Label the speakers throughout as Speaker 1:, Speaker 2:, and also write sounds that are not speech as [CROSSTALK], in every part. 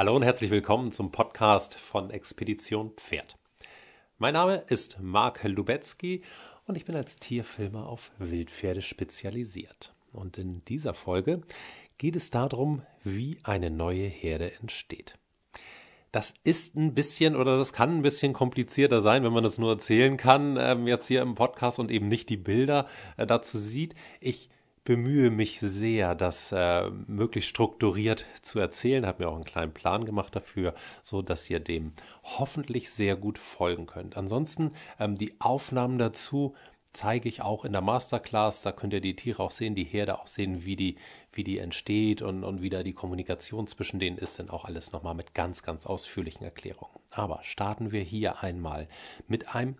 Speaker 1: Hallo und herzlich willkommen zum Podcast von Expedition Pferd. Mein Name ist Mark Lubetzky und ich bin als Tierfilmer auf Wildpferde spezialisiert. Und in dieser Folge geht es darum, wie eine neue Herde entsteht. Das ist ein bisschen oder das kann ein bisschen komplizierter sein, wenn man das nur erzählen kann, ähm, jetzt hier im Podcast und eben nicht die Bilder äh, dazu sieht. Ich bemühe mich sehr, das äh, möglichst strukturiert zu erzählen, habe mir auch einen kleinen Plan gemacht dafür, so dass ihr dem hoffentlich sehr gut folgen könnt. Ansonsten ähm, die Aufnahmen dazu zeige ich auch in der Masterclass. Da könnt ihr die Tiere auch sehen, die Herde auch sehen, wie die, wie die entsteht und, und wie da die Kommunikation zwischen denen ist. Denn auch alles nochmal mit ganz, ganz ausführlichen Erklärungen. Aber starten wir hier einmal mit einem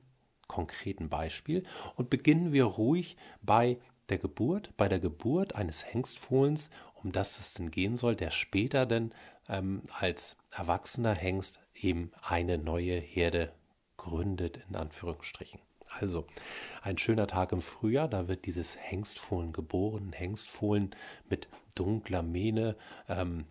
Speaker 1: konkreten Beispiel und beginnen wir ruhig bei der Geburt, bei der Geburt eines Hengstfohlens, um das es denn gehen soll, der später denn ähm, als erwachsener Hengst eben eine neue Herde gründet, in Anführungsstrichen. Also, ein schöner Tag im Frühjahr, da wird dieses Hengstfohlen geboren. Hengstfohlen mit dunkler Mähne, ähm,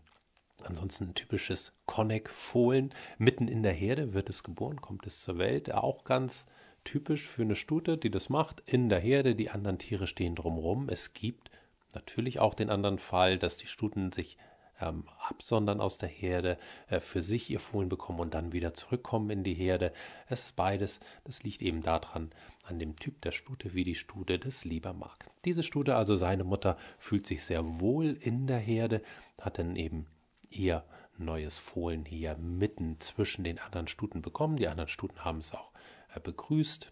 Speaker 1: ansonsten ein typisches Konneck-Fohlen. Mitten in der Herde wird es geboren, kommt es zur Welt. Auch ganz typisch für eine Stute, die das macht. In der Herde, die anderen Tiere stehen drumherum. Es gibt natürlich auch den anderen Fall, dass die Stuten sich ähm, absondern aus der Herde, äh, für sich ihr Fohlen bekommen und dann wieder zurückkommen in die Herde. Es ist beides. Das liegt eben daran, an dem Typ der Stute, wie die Stute das lieber mag. Diese Stute, also seine Mutter, fühlt sich sehr wohl in der Herde, hat dann eben ihr neues Fohlen hier mitten zwischen den anderen Stuten bekommen. Die anderen Stuten haben es auch begrüßt.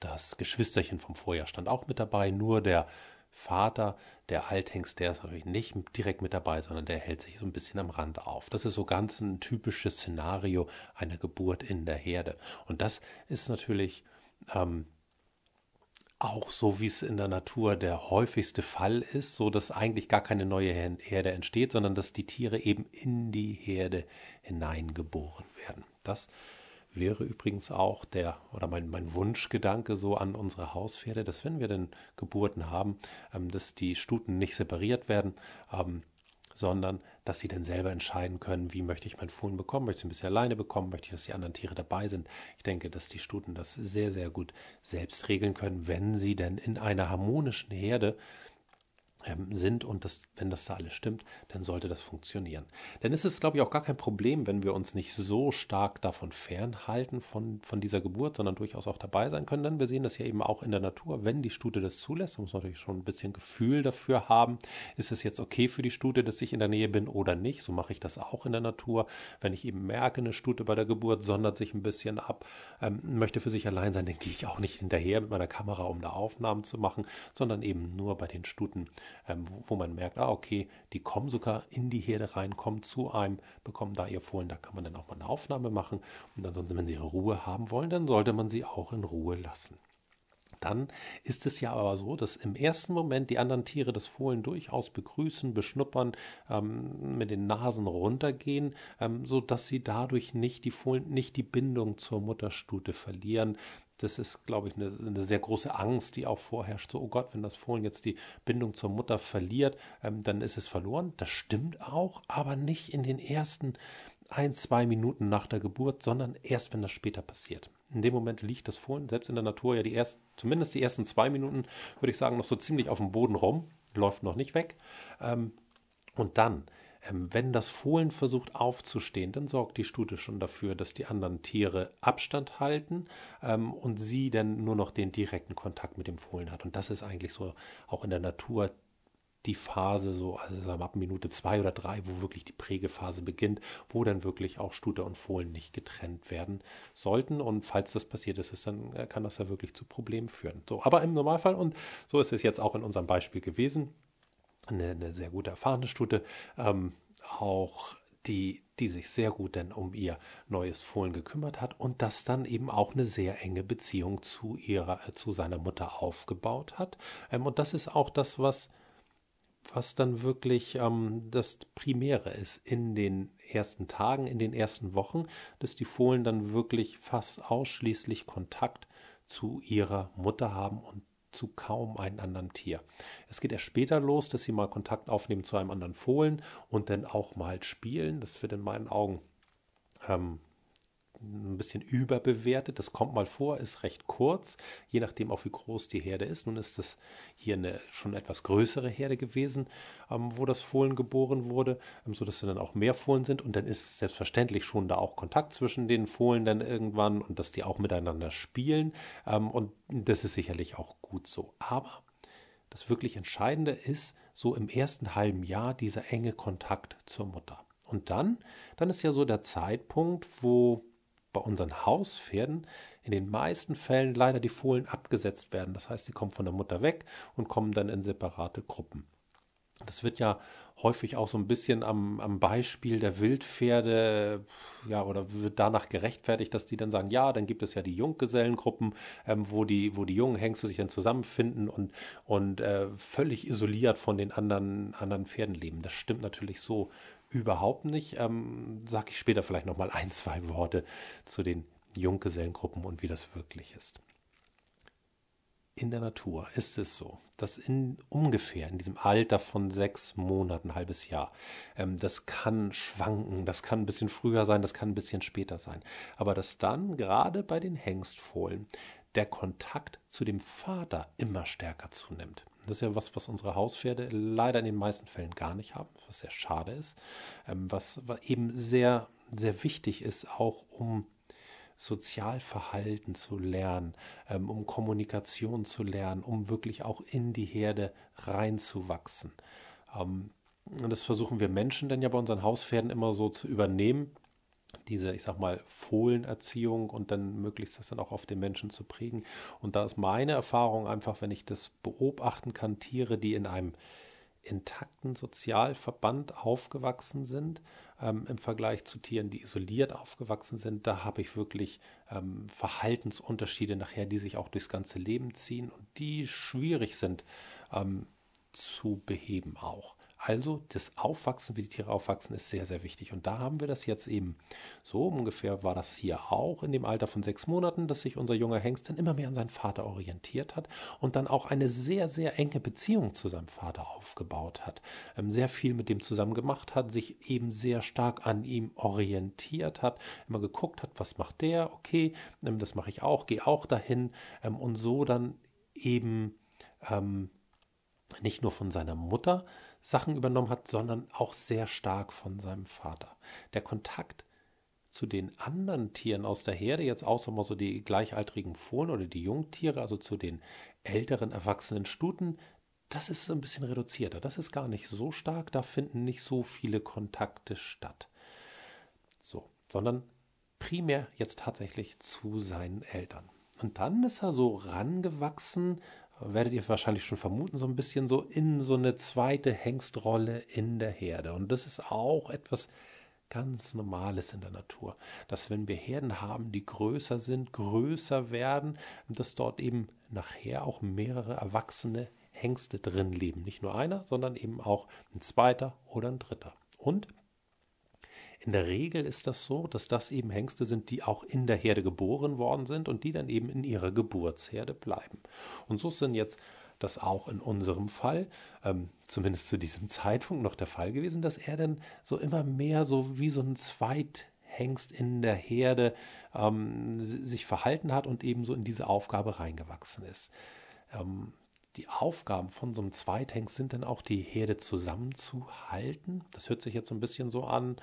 Speaker 1: Das Geschwisterchen vom Vorjahr stand auch mit dabei, nur der Vater, der Althengst, der ist natürlich nicht direkt mit dabei, sondern der hält sich so ein bisschen am Rand auf. Das ist so ganz ein typisches Szenario einer Geburt in der Herde. Und das ist natürlich ähm, auch so, wie es in der Natur der häufigste Fall ist, so dass eigentlich gar keine neue Herde entsteht, sondern dass die Tiere eben in die Herde hineingeboren werden. Das wäre übrigens auch der oder mein, mein Wunschgedanke so an unsere Hauspferde, dass wenn wir denn Geburten haben, ähm, dass die Stuten nicht separiert werden, ähm, sondern dass sie dann selber entscheiden können, wie möchte ich mein Fohlen bekommen, möchte ich ein bisschen alleine bekommen, möchte ich, dass die anderen Tiere dabei sind. Ich denke, dass die Stuten das sehr, sehr gut selbst regeln können, wenn sie denn in einer harmonischen Herde sind und das, wenn das da alles stimmt, dann sollte das funktionieren. Denn es ist, glaube ich, auch gar kein Problem, wenn wir uns nicht so stark davon fernhalten von, von dieser Geburt, sondern durchaus auch dabei sein können. Denn wir sehen das ja eben auch in der Natur, wenn die Stute das zulässt, muss man natürlich schon ein bisschen Gefühl dafür haben, ist es jetzt okay für die Stute, dass ich in der Nähe bin oder nicht. So mache ich das auch in der Natur. Wenn ich eben merke, eine Stute bei der Geburt sondert sich ein bisschen ab, ähm, möchte für sich allein sein, dann gehe ich auch nicht hinterher mit meiner Kamera, um da Aufnahmen zu machen, sondern eben nur bei den Stuten, ähm, wo, wo, man merkt, ah, okay, die kommen sogar in die Herde rein, kommen zu einem, bekommen da ihr Fohlen, da kann man dann auch mal eine Aufnahme machen. Und ansonsten, wenn sie ihre Ruhe haben wollen, dann sollte man sie auch in Ruhe lassen. Dann ist es ja aber so, dass im ersten Moment die anderen Tiere das Fohlen durchaus begrüßen, beschnuppern, ähm, mit den Nasen runtergehen, ähm, so dass sie dadurch nicht die Fohlen, nicht die Bindung zur Mutterstute verlieren, das ist, glaube ich, eine, eine, sehr große Angst, die auch vorherrscht. So, oh Gott, wenn das Fohlen jetzt die Bindung zur Mutter verliert, ähm, dann ist es verloren. Das stimmt auch, aber nicht in den ersten ein, zwei Minuten nach der Geburt, sondern erst, wenn das später passiert. In dem Moment liegt das Fohlen, selbst in der Natur, ja die ersten, zumindest die ersten zwei Minuten, würde ich sagen, noch so ziemlich auf dem Boden rum, läuft noch nicht weg. Ähm, und dann wenn das Fohlen versucht aufzustehen, dann sorgt die Stute schon dafür, dass die anderen Tiere Abstand halten ähm, und sie dann nur noch den direkten Kontakt mit dem Fohlen hat. Und das ist eigentlich so auch in der Natur die Phase, so also ab Minute zwei oder drei, wo wirklich die Prägephase beginnt, wo dann wirklich auch Stute und Fohlen nicht getrennt werden sollten. Und falls das passiert ist, dann äh, kann das ja wirklich zu Problemen führen. So, aber im Normalfall, und so ist es jetzt auch in unserem Beispiel gewesen, eine, eine sehr gute erfahrene Stute, ähm, auch die, die sich sehr gut denn um ihr neues Fohlen gekümmert hat und das dann eben auch eine sehr enge Beziehung zu ihrer, äh, zu seiner Mutter aufgebaut hat. Ähm, und das ist auch das, was, was dann wirklich ähm, das Primäre ist in den ersten Tagen, in den ersten Wochen, dass die Fohlen dann wirklich fast ausschließlich Kontakt zu ihrer Mutter haben und zu kaum einem anderen Tier. Es geht erst später los, dass sie mal Kontakt aufnehmen zu einem anderen Fohlen und dann auch mal spielen. Das wird in meinen Augen ähm, ein bisschen überbewertet. Das kommt mal vor, ist recht kurz, je nachdem auch wie groß die Herde ist. Nun ist das hier eine schon etwas größere Herde gewesen, ähm, wo das Fohlen geboren wurde, ähm, sodass dann auch mehr Fohlen sind. Und dann ist selbstverständlich schon da auch Kontakt zwischen den Fohlen dann irgendwann und dass die auch miteinander spielen. Ähm, und das ist sicherlich auch gut so. Aber das wirklich Entscheidende ist so im ersten halben Jahr dieser enge Kontakt zur Mutter. Und dann, dann ist ja so der Zeitpunkt, wo bei unseren Hauspferden in den meisten Fällen leider die Fohlen abgesetzt werden. Das heißt, sie kommen von der Mutter weg und kommen dann in separate Gruppen. Das wird ja häufig auch so ein bisschen am, am Beispiel der Wildpferde, ja, oder wird danach gerechtfertigt, dass die dann sagen, ja, dann gibt es ja die Junggesellengruppen, ähm, wo, die, wo die jungen Hengste sich dann zusammenfinden und, und äh, völlig isoliert von den anderen, anderen Pferden leben. Das stimmt natürlich so überhaupt nicht. Ähm, Sage ich später vielleicht noch mal ein, zwei Worte zu den Junggesellengruppen und wie das wirklich ist. In der Natur ist es so, dass in ungefähr in diesem Alter von sechs Monaten, ein halbes Jahr, ähm, das kann schwanken, das kann ein bisschen früher sein, das kann ein bisschen später sein, aber dass dann gerade bei den Hengstfohlen der Kontakt zu dem Vater immer stärker zunimmt. Das ist ja was, was unsere Hauspferde leider in den meisten Fällen gar nicht haben, was sehr schade ist, ähm, was, eben sehr, sehr wichtig ist, auch um Sozialverhalten zu lernen, ähm, um Kommunikation zu lernen, um wirklich auch in die Herde reinzuwachsen. Ähm, und das versuchen wir Menschen dann ja bei unseren Hauspferden immer so zu übernehmen, diese, ich sag mal, Fohlenerziehung und dann möglichst das dann auch auf den Menschen zu prägen. Und da ist meine Erfahrung einfach, wenn ich das beobachten kann, Tiere, die in einem intakten Sozialverband aufgewachsen sind, ähm, im Vergleich zu Tieren, die isoliert aufgewachsen sind, da habe ich wirklich ähm, Verhaltensunterschiede nachher, die sich auch durchs ganze Leben ziehen und die schwierig sind ähm, zu beheben auch. Also das Aufwachsen, wie die Tiere aufwachsen, ist sehr, sehr wichtig. Und da haben wir das jetzt eben so ungefähr war das hier auch in dem Alter von sechs Monaten, dass sich unser junger Hengst dann immer mehr an seinen Vater orientiert hat und dann auch eine sehr, sehr enge Beziehung zu seinem Vater aufgebaut hat. Ähm, sehr viel mit dem zusammen gemacht hat, sich eben sehr stark an ihm orientiert hat, immer geguckt hat, was macht der, okay, ähm, das mache ich auch, gehe auch dahin ähm, und so dann eben ähm, nicht nur von seiner Mutter Sachen übernommen hat, sondern auch sehr stark von seinem Vater. Der Kontakt zu den anderen Tieren aus der Herde, jetzt außer mal so die gleichaltrigen Fohlen oder die Jungtiere, also zu den älteren erwachsenen Stuten, das ist ein bisschen reduzierter. Das ist gar nicht so stark, da finden nicht so viele Kontakte statt. So, sondern primär jetzt tatsächlich zu seinen Eltern. Und dann ist er so rangewachsen werdet ihr wahrscheinlich schon vermuten, so ein bisschen so in so eine zweite Hengstrolle in der Herde. Und das ist auch etwas ganz Normales in der Natur, dass wenn wir Herden haben, die größer sind, größer werden, dass dort eben nachher auch mehrere erwachsene Hengste drin leben. Nicht nur einer, sondern eben auch ein zweiter oder ein dritter. Und in der Regel ist das so, dass das eben Hengste sind, die auch in der Herde geboren worden sind und die dann eben in ihrer Geburtsherde bleiben. Und so sind jetzt das auch in unserem Fall, ähm, zumindest zu diesem Zeitpunkt noch der Fall gewesen, dass er dann so immer mehr so wie so ein Zweithengst in der Herde ähm, sich verhalten hat und ebenso in diese Aufgabe reingewachsen ist. Ähm, die Aufgaben von so einem Zweithengst sind dann auch die Herde zusammenzuhalten. Das hört sich jetzt so ein bisschen so an,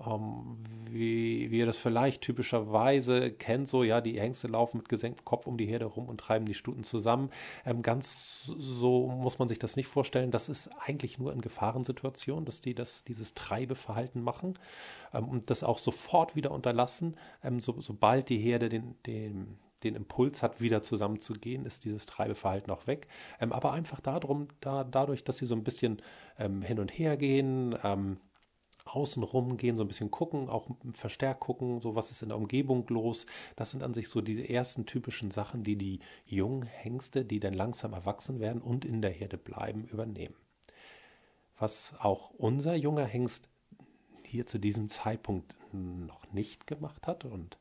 Speaker 1: ähm, wie, wie ihr das vielleicht typischerweise kennt, so ja, die Hengste laufen mit gesenktem Kopf um die Herde rum und treiben die Stuten zusammen. Ähm, ganz so muss man sich das nicht vorstellen. Das ist eigentlich nur in Gefahrensituationen, dass die das, dieses Treibeverhalten machen ähm, und das auch sofort wieder unterlassen, ähm, so, sobald die Herde den, den, den Impuls hat, wieder zusammenzugehen, ist dieses Treibeverhalten auch weg. Ähm, aber einfach darum, da, dadurch, dass sie so ein bisschen ähm, hin und her gehen, ähm, außenrum gehen, so ein bisschen gucken, auch verstärkt gucken, so was ist in der Umgebung los. Das sind an sich so diese ersten typischen Sachen, die die jungen Hengste, die dann langsam erwachsen werden und in der Herde bleiben, übernehmen. Was auch unser junger Hengst hier zu diesem Zeitpunkt noch nicht gemacht hat und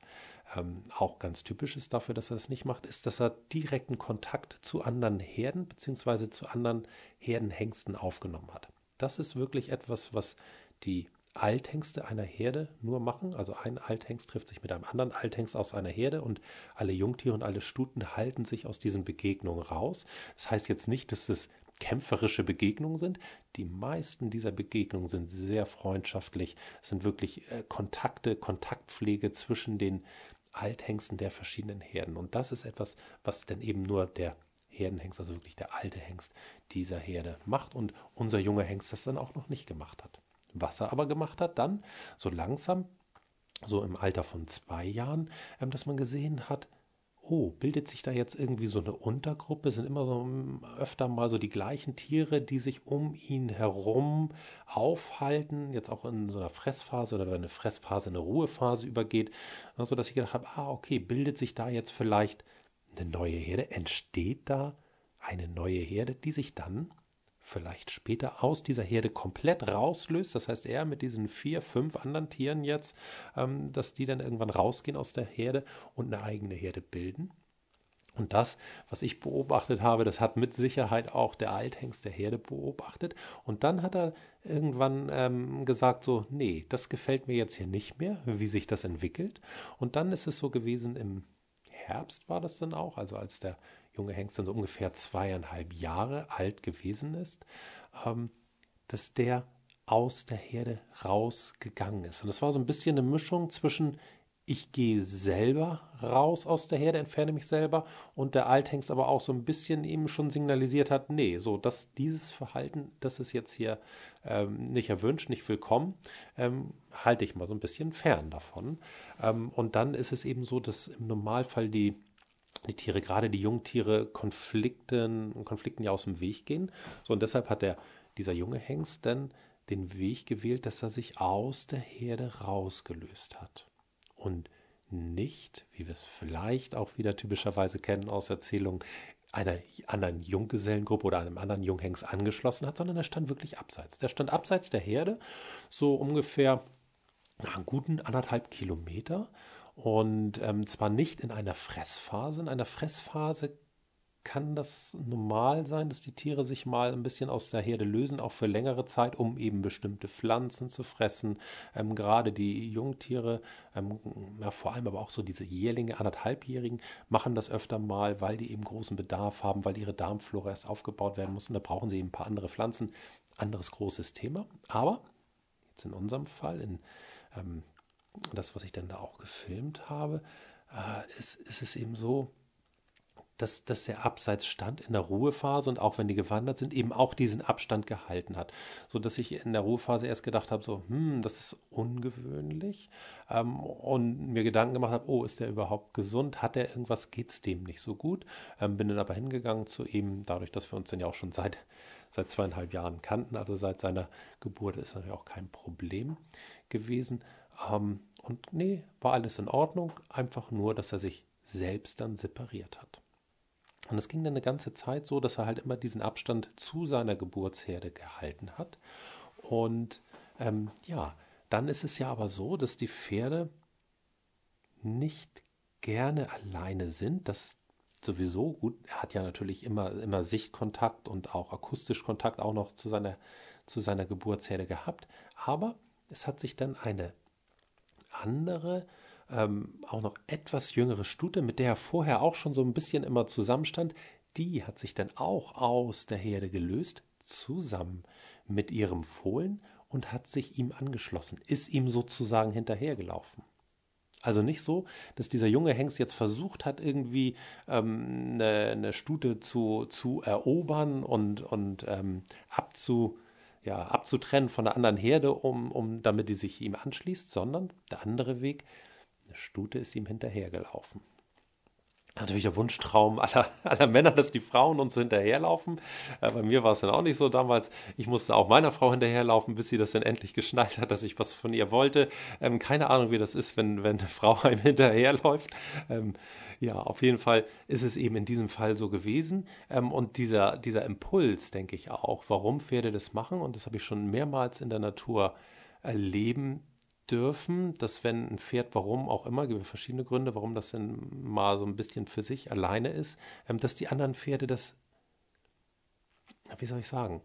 Speaker 1: ähm, auch ganz typisch ist dafür, dass er das nicht macht, ist, dass er direkten Kontakt zu anderen Herden bzw. zu anderen Herdenhengsten aufgenommen hat. Das ist wirklich etwas, was die Althengste einer Herde nur machen. Also ein Althengst trifft sich mit einem anderen Althengst aus einer Herde und alle Jungtiere und alle Stuten halten sich aus diesen Begegnungen raus. Das heißt jetzt nicht, dass es kämpferische Begegnungen sind. Die meisten dieser Begegnungen sind sehr freundschaftlich. Es sind wirklich äh, Kontakte, Kontaktpflege zwischen den Althengsten der verschiedenen Herden. Und das ist etwas, was dann eben nur der Herdenhengst, also wirklich der alte Hengst dieser Herde macht und unser junger Hengst das dann auch noch nicht gemacht hat. Was er aber gemacht hat, dann so langsam, so im Alter von zwei Jahren, ähm, dass man gesehen hat, oh, bildet sich da jetzt irgendwie so eine Untergruppe? Sind immer so hm, öfter mal so die gleichen Tiere, die sich um ihn herum aufhalten, jetzt auch in so einer Fressphase oder wenn eine Fressphase in eine Ruhephase übergeht, so dass ich gedacht habe, ah, okay, bildet sich da jetzt vielleicht eine neue Herde? Entsteht da eine neue Herde, die sich dann vielleicht später aus dieser Herde komplett rauslöst. Das heißt, er mit diesen vier, fünf anderen Tieren jetzt, ähm, dass die dann irgendwann rausgehen aus der Herde und eine eigene Herde bilden. Und das, was ich beobachtet habe, das hat mit Sicherheit auch der Althengst der Herde beobachtet. Und dann hat er irgendwann ähm, gesagt, so, nee, das gefällt mir jetzt hier nicht mehr, wie sich das entwickelt. Und dann ist es so gewesen, im Herbst war das dann auch, also als der junge Hengst dann so ungefähr zweieinhalb Jahre alt gewesen ist, ähm, dass der aus der Herde rausgegangen ist. Und das war so ein bisschen eine Mischung zwischen ich gehe selber raus aus der Herde, entferne mich selber und der Althengst aber auch so ein bisschen ihm schon signalisiert hat, nee, so dass dieses Verhalten, das ist jetzt hier ähm, nicht erwünscht, nicht willkommen, ähm, halte ich mal so ein bisschen fern davon. Ähm, und dann ist es eben so, dass im Normalfall die die Tiere, gerade die Jungtiere, Konflikten, Konflikten ja aus dem Weg gehen. So, und deshalb hat der, dieser junge Hengst dann den Weg gewählt, dass er sich aus der Herde rausgelöst hat. Und nicht, wie wir es vielleicht auch wieder typischerweise kennen aus Erzählungen, einer anderen Junggesellengruppe oder einem anderen Junghengst angeschlossen hat, sondern er stand wirklich abseits. Der stand abseits der Herde, so ungefähr einen guten anderthalb Kilometer und ähm, zwar nicht in einer Fressphase. In einer Fressphase kann das normal sein, dass die Tiere sich mal ein bisschen aus der Herde lösen, auch für längere Zeit, um eben bestimmte Pflanzen zu fressen. Ähm, gerade die Jungtiere, ähm, ja, vor allem aber auch so diese Jährlinge, anderthalbjährigen, machen das öfter mal, weil die eben großen Bedarf haben, weil ihre Darmflora erst aufgebaut werden muss und da brauchen sie eben ein paar andere Pflanzen. Anderes großes Thema. Aber jetzt in unserem Fall, in ähm, das, was ich dann da auch gefilmt habe, äh, ist, ist es eben so, dass, dass der Abseits stand in der Ruhephase und auch wenn die gewandert sind, eben auch diesen Abstand gehalten hat. So dass ich in der Ruhephase erst gedacht habe, so, hm, das ist ungewöhnlich. Ähm, und mir Gedanken gemacht habe, oh, ist der überhaupt gesund? Hat er irgendwas? Geht es dem nicht so gut? Ähm, bin dann aber hingegangen zu ihm, dadurch, dass wir uns dann ja auch schon seit, seit zweieinhalb Jahren kannten, also seit seiner Geburt ist natürlich auch kein Problem gewesen. Ähm, und nee, war alles in Ordnung, einfach nur, dass er sich selbst dann separiert hat. Und es ging dann eine ganze Zeit so, dass er halt immer diesen Abstand zu seiner Geburtsherde gehalten hat. Und ähm, ja, dann ist es ja aber so, dass die Pferde nicht gerne alleine sind. Das sowieso gut. Er hat ja natürlich immer, immer Sichtkontakt und auch akustisch Kontakt auch noch zu seiner, zu seiner Geburtsherde gehabt. Aber es hat sich dann eine andere, ähm, auch noch etwas jüngere Stute, mit der er vorher auch schon so ein bisschen immer zusammenstand, die hat sich dann auch aus der Herde gelöst, zusammen mit ihrem Fohlen und hat sich ihm angeschlossen, ist ihm sozusagen hinterhergelaufen. Also nicht so, dass dieser junge Hengst jetzt versucht hat, irgendwie ähm, eine, eine, Stute zu, zu erobern und, und ähm, abzu, ja, abzutrennen von der anderen Herde, um, um, damit die sich ihm anschließt, sondern der andere Weg, eine Stute ist ihm hinterhergelaufen. Natürlich der Wunschtraum aller, [LAUGHS] aller Männer, dass die Frauen uns hinterherlaufen. Äh, bei mir war es dann auch nicht so damals. Ich musste auch meiner Frau hinterherlaufen, bis sie das dann endlich geschnallt hat, dass ich was von ihr wollte. Ähm, keine Ahnung, wie das ist, wenn, wenn eine Frau [LAUGHS] einem hinterherläuft. Ähm, ja, auf jeden Fall ist es eben in diesem Fall so gewesen. Ähm, und dieser, dieser Impuls, denke ich auch, warum Pferde das machen, und das habe ich schon mehrmals in der Natur erleben dürfen, dass wenn ein Pferd, warum auch immer, gibt es verschiedene Gründe, warum das denn mal so ein bisschen für sich alleine ist, ähm, dass die anderen Pferde das, wie soll ich sagen,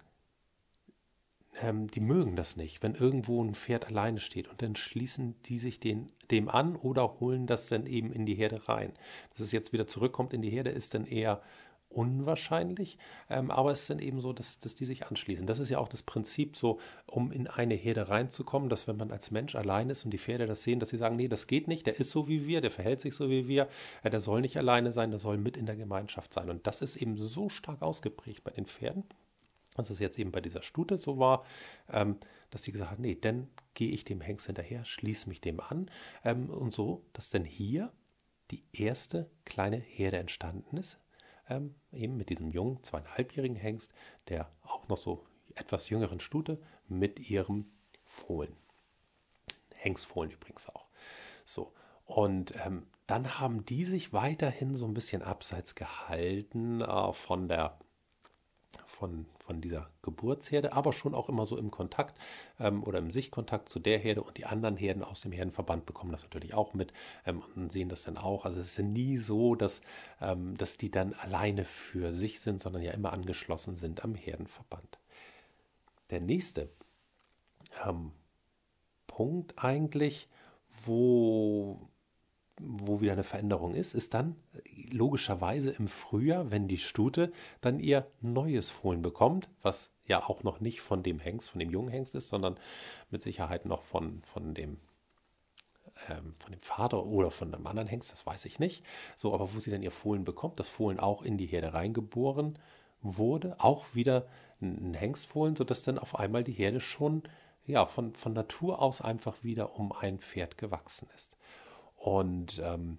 Speaker 1: ähm, die mögen das nicht, wenn irgendwo ein Pferd alleine steht und dann schließen die sich den, dem an oder holen das dann eben in die Herde rein. Dass es jetzt wieder zurückkommt in die Herde, ist dann eher unwahrscheinlich, ähm, aber es dann eben so, dass, dass die sich anschließen. Das ist ja auch das Prinzip so, um in eine Herde reinzukommen, dass wenn man als Mensch allein ist und die Pferde das sehen, dass sie sagen, nee, das geht nicht, der ist so wie wir, der verhält sich so wie wir, äh, der soll nicht alleine sein, der soll mit in der Gemeinschaft sein. Und das ist eben so stark ausgeprägt bei den Pferden, dass es jetzt eben bei dieser Stute so war, ähm, dass sie gesagt hat, nee, dann gehe ich dem Hengst hinterher, schließe mich dem an ähm, und so, dass dann hier die erste kleine Herde entstanden ist, ähm, eben mit diesem jungen, zweieinhalbjährigen Hengst, der auch noch so etwas jüngeren Stute mit ihrem Fohlen. Hengstfohlen übrigens auch. So, und ähm, dann haben die sich weiterhin so ein bisschen abseits gehalten äh, von der von, von dieser Geburtsherde, aber schon auch immer so im Kontakt ähm, oder im Sichtkontakt zu der Herde und die anderen Herden aus dem Herdenverband bekommen das natürlich auch mit ähm, und sehen das dann auch. Also es ist ja nie so, dass, ähm, dass die dann alleine für sich sind, sondern ja immer angeschlossen sind am Herdenverband. Der nächste ähm, Punkt eigentlich, wo wo wieder eine Veränderung ist, ist dann logischerweise im Frühjahr, wenn die Stute dann ihr neues Fohlen bekommt, was ja auch noch nicht von dem Hengst, von dem jungen Hengst ist, sondern mit Sicherheit noch von, von dem ähm, von dem Vater oder von einem anderen Hengst, das weiß ich nicht. So, aber wo sie dann ihr Fohlen bekommt, das Fohlen auch in die Herde reingeboren wurde, auch wieder ein Hengstfohlen, sodass dann auf einmal die Herde schon ja, von, von Natur aus einfach wieder um ein Pferd gewachsen ist. Und ähm,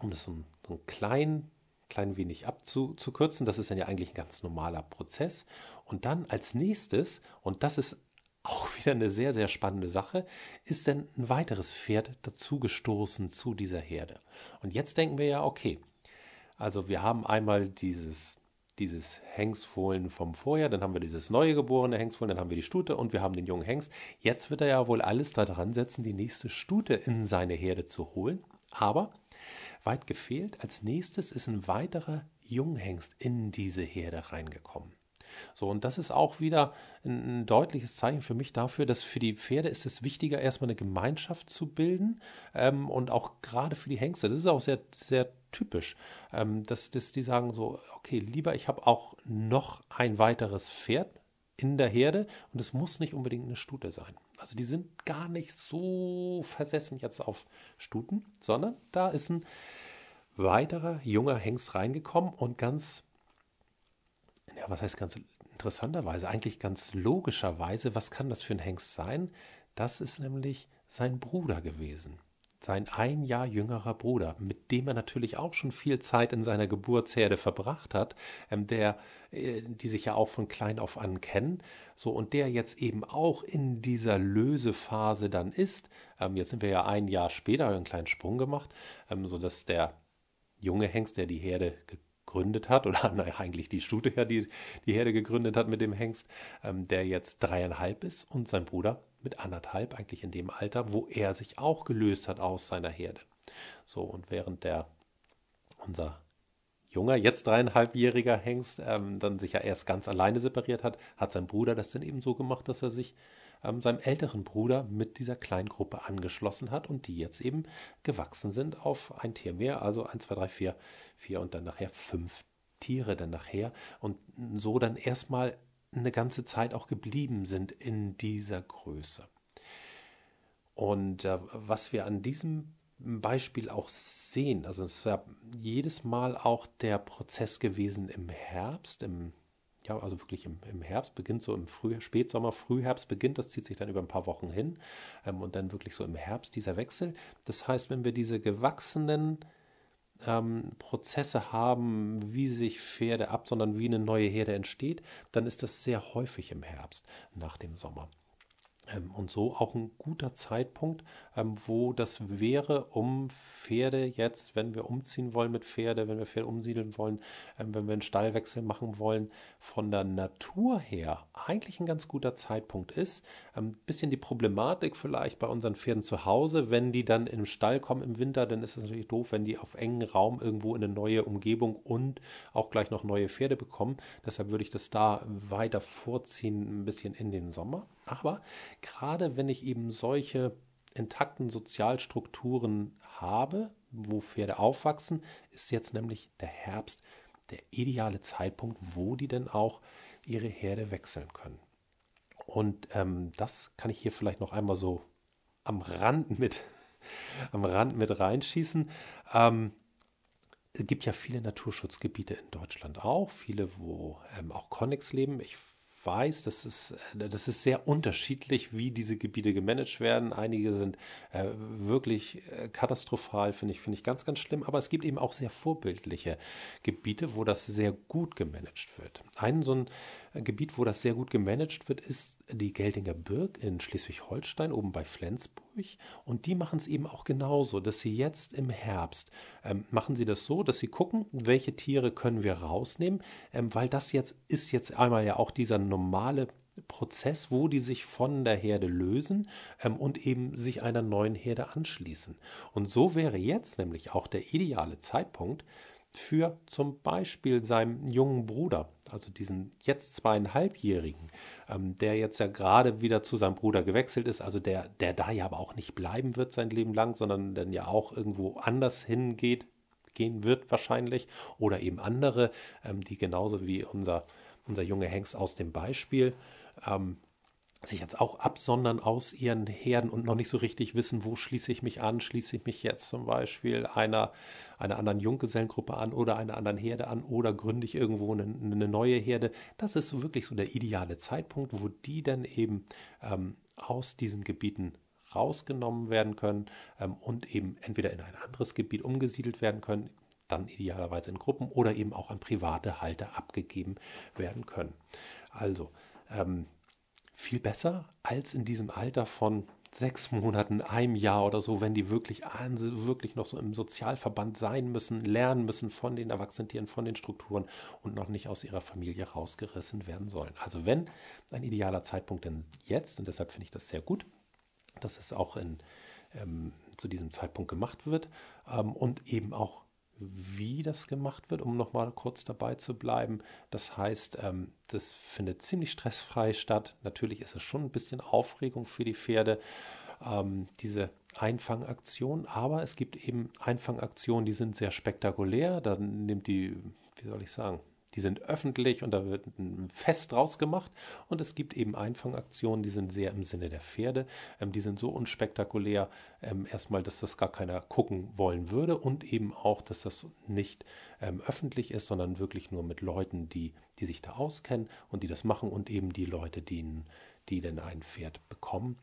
Speaker 1: um das so, so ein klein, klein wenig abzukürzen, das ist dann ja eigentlich ein ganz normaler Prozess. Und dann als nächstes, und das ist auch [LAUGHS] wieder eine sehr, sehr spannende Sache, ist dann ein weiteres Pferd dazugestoßen zu dieser Herde. Und jetzt denken wir ja, okay, also wir haben einmal dieses dieses Hengstfohlen vom Vorjahr, dann haben wir dieses neue geborene Hengstfohlen, dann haben wir die Stute und wir haben den jungen Hengst. Jetzt wird er ja wohl alles daran setzen, die nächste Stute in seine Herde zu holen. Aber weit gefehlt, als nächstes ist ein weiterer Junghengst in diese Herde reingekommen. So, und das ist auch wieder ein, deutliches Zeichen für mich dafür, dass für die Pferde ist es wichtiger, erstmal eine Gemeinschaft zu bilden ähm, und auch gerade für die Hengste. Das ist auch sehr, sehr typisch, ähm, dass, dass die sagen so, okay, lieber ich habe auch noch ein weiteres Pferd in der Herde und es muss nicht unbedingt eine Stute sein. Also die sind gar nicht so versessen jetzt auf Stuten, sondern da ist ein weiterer junger Hengst reingekommen und ganz, ja, was heißt ganz interessanterweise, eigentlich ganz logischerweise, was kann das für ein Hengst sein? Das ist nämlich sein Bruder gewesen sein ein Jahr jüngerer Bruder, mit dem er natürlich auch schon viel Zeit in seiner Geburtsherde verbracht hat, ähm, der, äh, die sich ja auch von klein auf an kennen, so und der jetzt eben auch in dieser Lösephase dann ist. Ähm, jetzt sind wir ja ein Jahr später einen kleinen Sprung gemacht, ähm, so dass der junge Hengst, der die Herde gegründet hat, oder [LAUGHS] naja, eigentlich die Stute ja, die die Herde gegründet hat mit dem Hengst, ähm, der jetzt dreieinhalb ist und sein Bruder mit anderthalb, eigentlich in dem Alter, wo er sich auch gelöst hat aus seiner Herde. So, und während der, unser junger, jetzt dreieinhalbjähriger Hengst, ähm, dann sich ja erst ganz alleine separiert hat, hat sein Bruder das dann eben so gemacht, dass er sich ähm, seinem älteren Bruder mit dieser kleinen Gruppe angeschlossen hat und die jetzt eben gewachsen sind auf ein Tier mehr, also 1, 2, 3, 4, 4 und dann nachher fünf Tiere dann nachher und so dann erstmal eine ganze Zeit auch geblieben sind in dieser Größe. Und äh, was wir an diesem Beispiel auch sehen, also es war jedes Mal auch der Prozess gewesen im Herbst, im, ja, also wirklich im, im Herbst, beginnt so im Früh, Spätsommer, Frühherbst beginnt, das zieht sich dann über ein paar Wochen hin ähm, und dann wirklich so im Herbst dieser Wechsel. Das heißt, wenn wir diese gewachsenen ähm, Prozesse haben, wie sich Pferde ab, sondern wie eine neue Herde entsteht, dann ist das sehr häufig im Herbst nach dem Sommer. Ähm, und so auch ein guter Zeitpunkt, ähm, wo das wäre, um Pferde jetzt, wenn wir umziehen wollen mit Pferde, wenn wir Pferde umsiedeln wollen, ähm, wenn wir einen Stallwechsel machen wollen, von der Natur her eigentlich ein ganz guter Zeitpunkt ist. Ein bisschen die Problematik vielleicht bei unseren Pferden zu Hause, wenn die dann im Stall kommen im Winter, dann ist es natürlich doof, wenn die auf engen Raum irgendwo in eine neue Umgebung und auch gleich noch neue Pferde bekommen. Deshalb würde ich das da weiter vorziehen, ein bisschen in den Sommer. Aber gerade wenn ich eben solche intakten Sozialstrukturen habe, wo Pferde aufwachsen, ist jetzt nämlich der Herbst der ideale Zeitpunkt, wo die denn auch ihre Herde wechseln können. Und ähm, das kann ich hier vielleicht noch einmal so am Rand mit, [LAUGHS] am Rand mit reinschießen. Ähm, es gibt ja viele Naturschutzgebiete in Deutschland auch, viele, wo ähm, auch Connex leben. Ich weiß, das ist, äh, das ist sehr unterschiedlich, wie diese Gebiete gemanagt werden. Einige sind äh, wirklich äh, katastrophal, finde ich, finde ich ganz, ganz schlimm. Aber es gibt eben auch sehr vorbildliche Gebiete, wo das sehr gut gemanagt wird. Ein so ein Gebiet, wo das sehr gut gemanagt wird, ist die Geltinger Birk in Schleswig-Holstein, oben bei Flensburg. Und die machen es eben auch genauso, dass sie jetzt im Herbst ähm, machen sie das so, dass sie gucken, welche Tiere können wir rausnehmen, ähm, weil das jetzt ist jetzt einmal ja auch dieser normale Prozess, wo die sich von der Herde lösen ähm, und eben sich einer neuen Herde anschließen. Und so wäre jetzt nämlich auch der ideale Zeitpunkt, für zum Beispiel seinem jungen Bruder, also diesen jetzt zweieinhalbjährigen, ähm, der jetzt ja gerade wieder zu seinem Bruder gewechselt ist, also der, der da ja aber auch nicht bleiben wird sein Leben lang, sondern dann ja auch irgendwo anders hingeht, gehen wird wahrscheinlich, oder eben andere, ähm, die genauso wie unser, unser junge Hengst aus dem Beispiel ähm, sich jetzt auch absondern aus ihren Herden und noch nicht so richtig wissen, wo schließe ich mich an, schließe ich mich jetzt zum Beispiel einer, einer anderen Junggesellengruppe an oder einer anderen Herde an oder gründe ich irgendwo eine, eine neue Herde. Das ist so wirklich so der ideale Zeitpunkt, wo die dann eben ähm, aus diesen Gebieten rausgenommen werden können ähm, und eben entweder in ein anderes Gebiet umgesiedelt werden können, dann idealerweise in Gruppen oder eben auch an private Halter abgegeben werden können. Also, ähm, viel besser als in diesem Alter von sechs Monaten, einem Jahr oder so, wenn die wirklich, wirklich noch so im Sozialverband sein müssen, lernen müssen von den Erwachsenen, von den Strukturen und noch nicht aus ihrer Familie rausgerissen werden sollen. Also wenn ein idealer Zeitpunkt denn jetzt, und deshalb finde ich das sehr gut, dass es auch in, ähm, zu diesem Zeitpunkt gemacht wird ähm, und eben auch wie das gemacht wird, um nochmal kurz dabei zu bleiben. Das heißt, ähm, das findet ziemlich stressfrei statt. Natürlich ist es schon ein bisschen Aufregung für die Pferde, ähm, diese Einfangaktion, aber es gibt eben Einfangaktionen, die sind sehr spektakulär. Dann nimmt die, wie soll ich sagen, die sind öffentlich und da wird ein Fest draus gemacht. Und es gibt eben Einfangaktionen, die sind sehr im Sinne der Pferde. Ähm, die sind so unspektakulär, ähm, erstmal, dass das gar keiner gucken wollen würde und eben auch, dass das nicht ähm, öffentlich ist, sondern wirklich nur mit Leuten, die, die sich da auskennen und die das machen und eben die Leute, die, die denn ein Pferd bekommen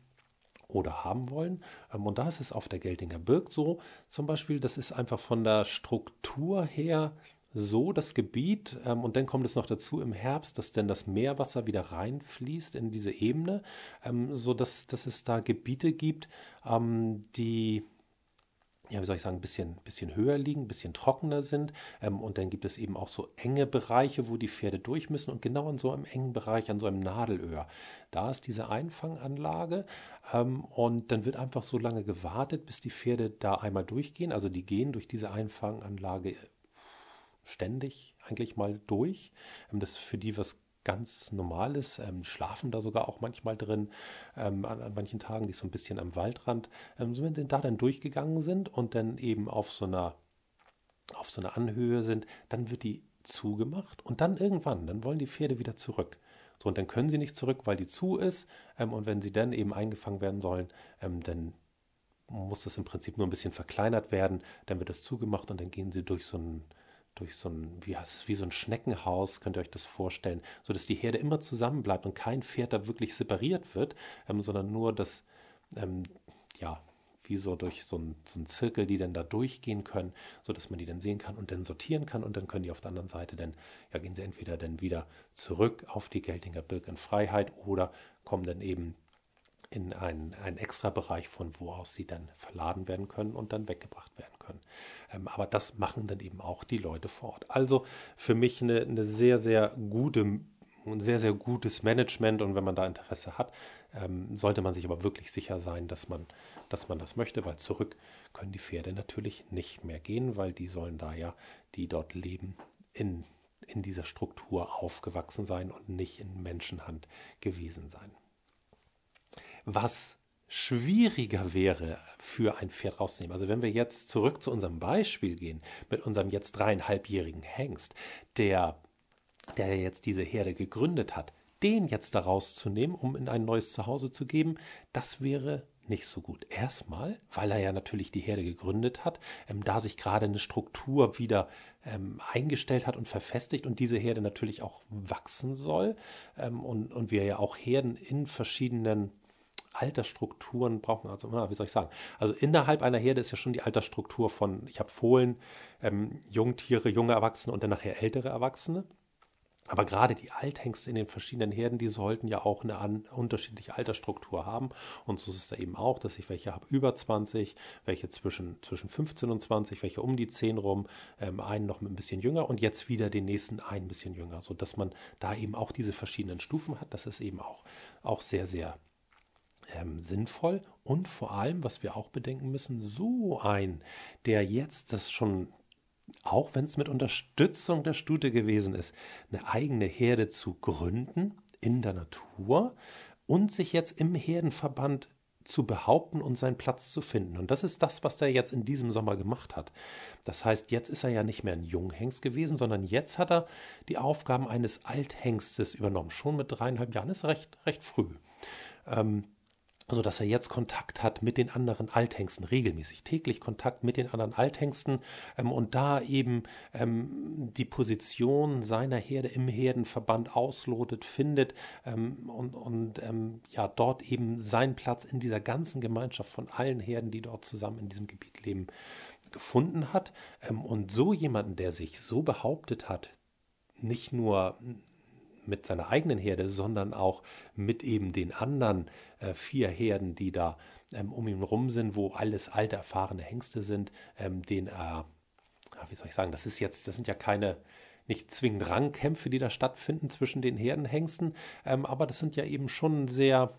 Speaker 1: oder haben wollen. Ähm, und da ist es auf der Geltinger Birk so, zum Beispiel, das ist einfach von der Struktur her so das Gebiet ähm, und dann kommt es noch dazu im Herbst, dass dann das Meerwasser wieder reinfließt in diese Ebene, ähm, so dass, dass es da Gebiete gibt, ähm, die ja, wie soll ich sagen, ein bisschen, bisschen höher liegen, ein bisschen trockener sind. Ähm, und dann gibt es eben auch so enge Bereiche, wo die Pferde durch müssen. Und genau in so einem engen Bereich, an so einem Nadelöhr, da ist diese Einfanganlage. Ähm, und dann wird einfach so lange gewartet, bis die Pferde da einmal durchgehen. Also die gehen durch diese Einfanganlage ständig eigentlich mal durch. Ähm, das ist für die was ganz Normales, ähm, schlafen da sogar auch manchmal drin, ähm, an, an, manchen Tagen, die so ein bisschen am Waldrand. Ähm, so wenn sie da dann durchgegangen sind und dann eben auf so einer, auf so einer Anhöhe sind, dann wird die zugemacht und dann irgendwann, dann wollen die Pferde wieder zurück. So, und dann können sie nicht zurück, weil die zu ist. Ähm, und wenn sie dann eben eingefangen werden sollen, ähm, dann muss das im Prinzip nur ein bisschen verkleinert werden. Dann wird das zugemacht und dann gehen sie durch so ein, durch so ein, wie, wie so ein Schneckenhaus, könnt ihr euch das vorstellen, so dass die Herde immer zusammen bleibt und kein Pferd da wirklich separiert wird, ähm, sondern nur das, ähm, ja, wie so durch so einen, so einen Zirkel, die dann da durchgehen können, so dass man die dann sehen kann und dann sortieren kann und dann können die auf der anderen Seite dann, ja, gehen sie entweder dann wieder zurück auf die Geltinger Birk in Freiheit oder kommen dann eben in einen, einen extra Bereich, von wo aus sie dann verladen werden können und dann weggebracht werden können. Ähm, aber das machen dann eben auch die Leute vor Ort. Also für mich eine, eine sehr, sehr gute ein sehr, sehr gutes Management und wenn man da Interesse hat, ähm, sollte man sich aber wirklich sicher sein, dass man, dass man das möchte, weil zurück können die Pferde natürlich nicht mehr gehen, weil die sollen da ja, die dort leben, in, in dieser Struktur aufgewachsen sein und nicht in Menschenhand gewesen sein was schwieriger wäre für ein Pferd rauszunehmen. Also wenn wir jetzt zurück zu unserem Beispiel gehen, mit unserem jetzt dreieinhalbjährigen Hengst, der, der jetzt diese Herde gegründet hat, den jetzt da rauszunehmen, um in ein neues Zuhause zu geben, das wäre nicht so gut. Erstmal, weil er ja natürlich die Herde gegründet hat, ähm, da sich gerade eine Struktur wieder ähm, eingestellt hat und verfestigt und diese Herde natürlich auch wachsen soll ähm, und, und wir ja auch Herden in verschiedenen Altersstrukturen brauchen. Also, wie soll ich sagen? Also innerhalb einer Herde ist ja schon die Altersstruktur von, ich habe Fohlen, ähm, Jungtiere, junge Erwachsene und dann nachher ältere Erwachsene. Aber gerade die Althengste in den verschiedenen Herden, die sollten ja auch eine an, unterschiedliche Altersstruktur haben. Und so ist es da eben auch, dass ich welche habe über 20, welche zwischen, zwischen 15 und 20, welche um die 10 rum, ähm, einen noch ein bisschen jünger und jetzt wieder den nächsten ein bisschen jünger, sodass man da eben auch diese verschiedenen Stufen hat. Das ist eben auch, auch sehr, sehr ähm, sinnvoll und vor allem, was wir auch bedenken müssen, so ein, der jetzt das schon, auch wenn es mit Unterstützung der Stute gewesen ist, eine eigene Herde zu gründen in der Natur und sich jetzt im Herdenverband zu behaupten und seinen Platz zu finden. Und das ist das, was er jetzt in diesem Sommer gemacht hat. Das heißt, jetzt ist er ja nicht mehr ein Junghengst gewesen, sondern jetzt hat er die Aufgaben eines Althengstes übernommen. Schon mit dreieinhalb Jahren ist recht, recht früh. Ähm, so dass er jetzt Kontakt hat mit den anderen Althengsten, regelmäßig täglich Kontakt mit den anderen Althengsten ähm, und da eben ähm, die Position seiner Herde im Herdenverband auslotet, findet ähm, und, und ähm, ja dort eben seinen Platz in dieser ganzen Gemeinschaft von allen Herden, die dort zusammen in diesem Gebiet leben, gefunden hat. Ähm, und so jemanden, der sich so behauptet hat, nicht nur mit seiner eigenen Herde, sondern auch mit eben den anderen äh, vier Herden, die da ähm, um ihn rum sind, wo alles alte, erfahrene Hengste sind, ähm, den er, äh, wie soll ich sagen, das ist jetzt, das sind ja keine nicht zwingend Rangkämpfe, die da stattfinden zwischen den Herdenhengsten, ähm, aber das sind ja eben schon sehr,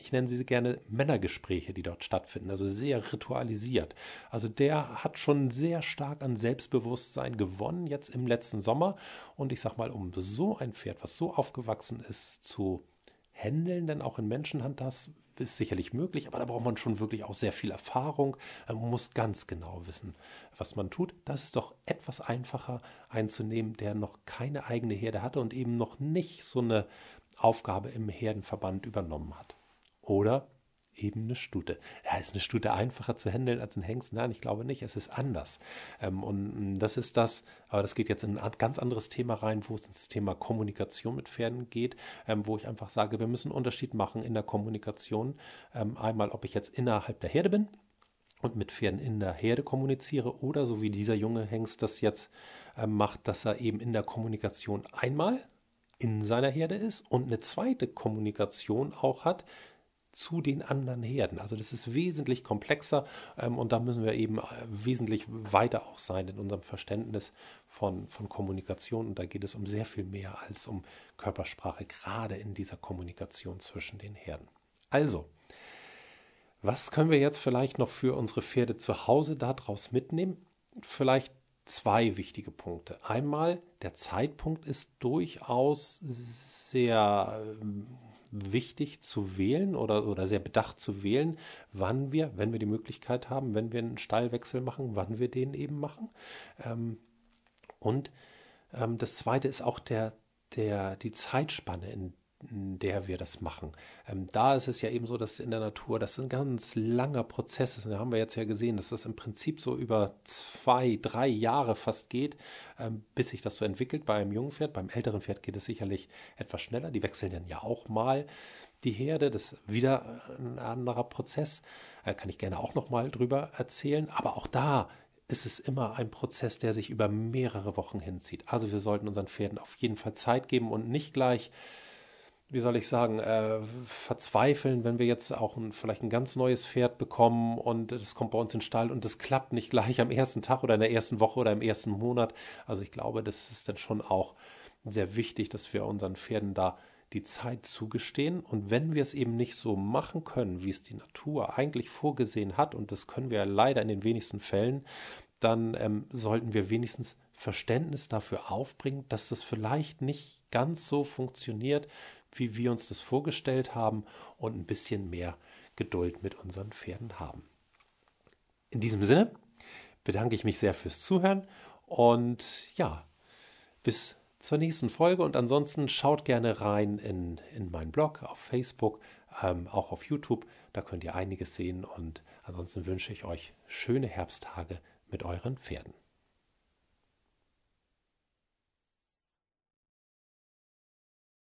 Speaker 1: ich nenne sie gerne Männergespräche, die dort stattfinden, also sehr ritualisiert. Also der hat schon sehr stark an Selbstbewusstsein gewonnen jetzt im letzten Sommer. Und ich sag mal, um so ein Pferd, was so aufgewachsen ist, zu handeln, denn auch in Menschenhand, das ist sicherlich möglich, aber da braucht man schon wirklich auch sehr viel Erfahrung. Man muss ganz genau wissen, was man tut. Das ist doch etwas einfacher einzunehmen, der noch keine eigene Herde hatte und eben noch nicht so eine Aufgabe im Herdenverband übernommen hat oder eben eine Stute. Ja, ist eine Stute einfacher zu handeln als ein Hengst? Nein, ich glaube nicht. Es ist anders. Ähm, und das ist das, aber das geht jetzt in ein ganz anderes Thema rein, wo es ins Thema Kommunikation mit Pferden geht, ähm, wo ich einfach sage, wir müssen einen Unterschied machen in der Kommunikation. Ähm, einmal, ob ich jetzt innerhalb der Herde bin und mit Pferden in der Herde kommuniziere oder so wie dieser junge Hengst das jetzt ähm, macht, dass er eben in der Kommunikation einmal in seiner Herde ist und eine zweite Kommunikation auch hat zu den anderen Herden. Also das ist wesentlich komplexer ähm, und da müssen wir eben äh, wesentlich weiter auch sein in unserem Verständnis von, von Kommunikation. Und da geht es um sehr viel mehr als um Körpersprache, gerade in dieser Kommunikation zwischen den Herden. Also, was können wir jetzt vielleicht noch für unsere Pferde zu Hause daraus mitnehmen? Vielleicht zwei wichtige Punkte. Einmal, der Zeitpunkt ist durchaus sehr ähm, wichtig zu wählen oder, oder sehr bedacht zu wählen, wann wir, wenn wir die Möglichkeit haben, wenn wir einen Stallwechsel machen, wann wir den eben machen. Ähm, und ähm, das zweite ist auch der, der, die Zeitspanne, in der wir das machen. Ähm, da ist es ja eben so, dass in der Natur das ein ganz langer Prozess ist. Und da haben wir jetzt ja gesehen, dass das im Prinzip so über zwei, drei Jahre fast geht, ähm, bis sich das so entwickelt bei einem jungen Pferd. Beim älteren Pferd geht es sicherlich etwas schneller. Die wechseln dann ja auch mal die Herde. Das ist wieder ein anderer Prozess. Da kann ich gerne auch noch mal drüber erzählen. Aber auch da ist es immer ein Prozess, der sich über mehrere Wochen hinzieht. Also wir sollten unseren Pferden auf jeden Fall Zeit geben und nicht gleich wie soll ich sagen, äh, verzweifeln, wenn wir jetzt auch ein, vielleicht ein ganz neues Pferd bekommen und es kommt bei uns in den Stall und es klappt nicht gleich am ersten Tag oder in der ersten Woche oder im ersten Monat. Also ich glaube, das ist dann schon auch sehr wichtig, dass wir unseren Pferden da die Zeit zugestehen. Und wenn wir es eben nicht so machen können, wie es die Natur eigentlich vorgesehen hat, und das können wir leider in den wenigsten Fällen, dann ähm, sollten wir wenigstens Verständnis dafür aufbringen, dass das vielleicht nicht ganz so funktioniert, wie wir uns das vorgestellt haben und ein bisschen mehr Geduld mit unseren Pferden haben. In diesem Sinne bedanke ich mich sehr fürs Zuhören und ja, bis zur nächsten Folge und ansonsten schaut gerne rein in, in meinen Blog auf Facebook, ähm, auch auf YouTube, da könnt ihr einiges sehen und ansonsten wünsche ich euch schöne Herbsttage mit euren Pferden.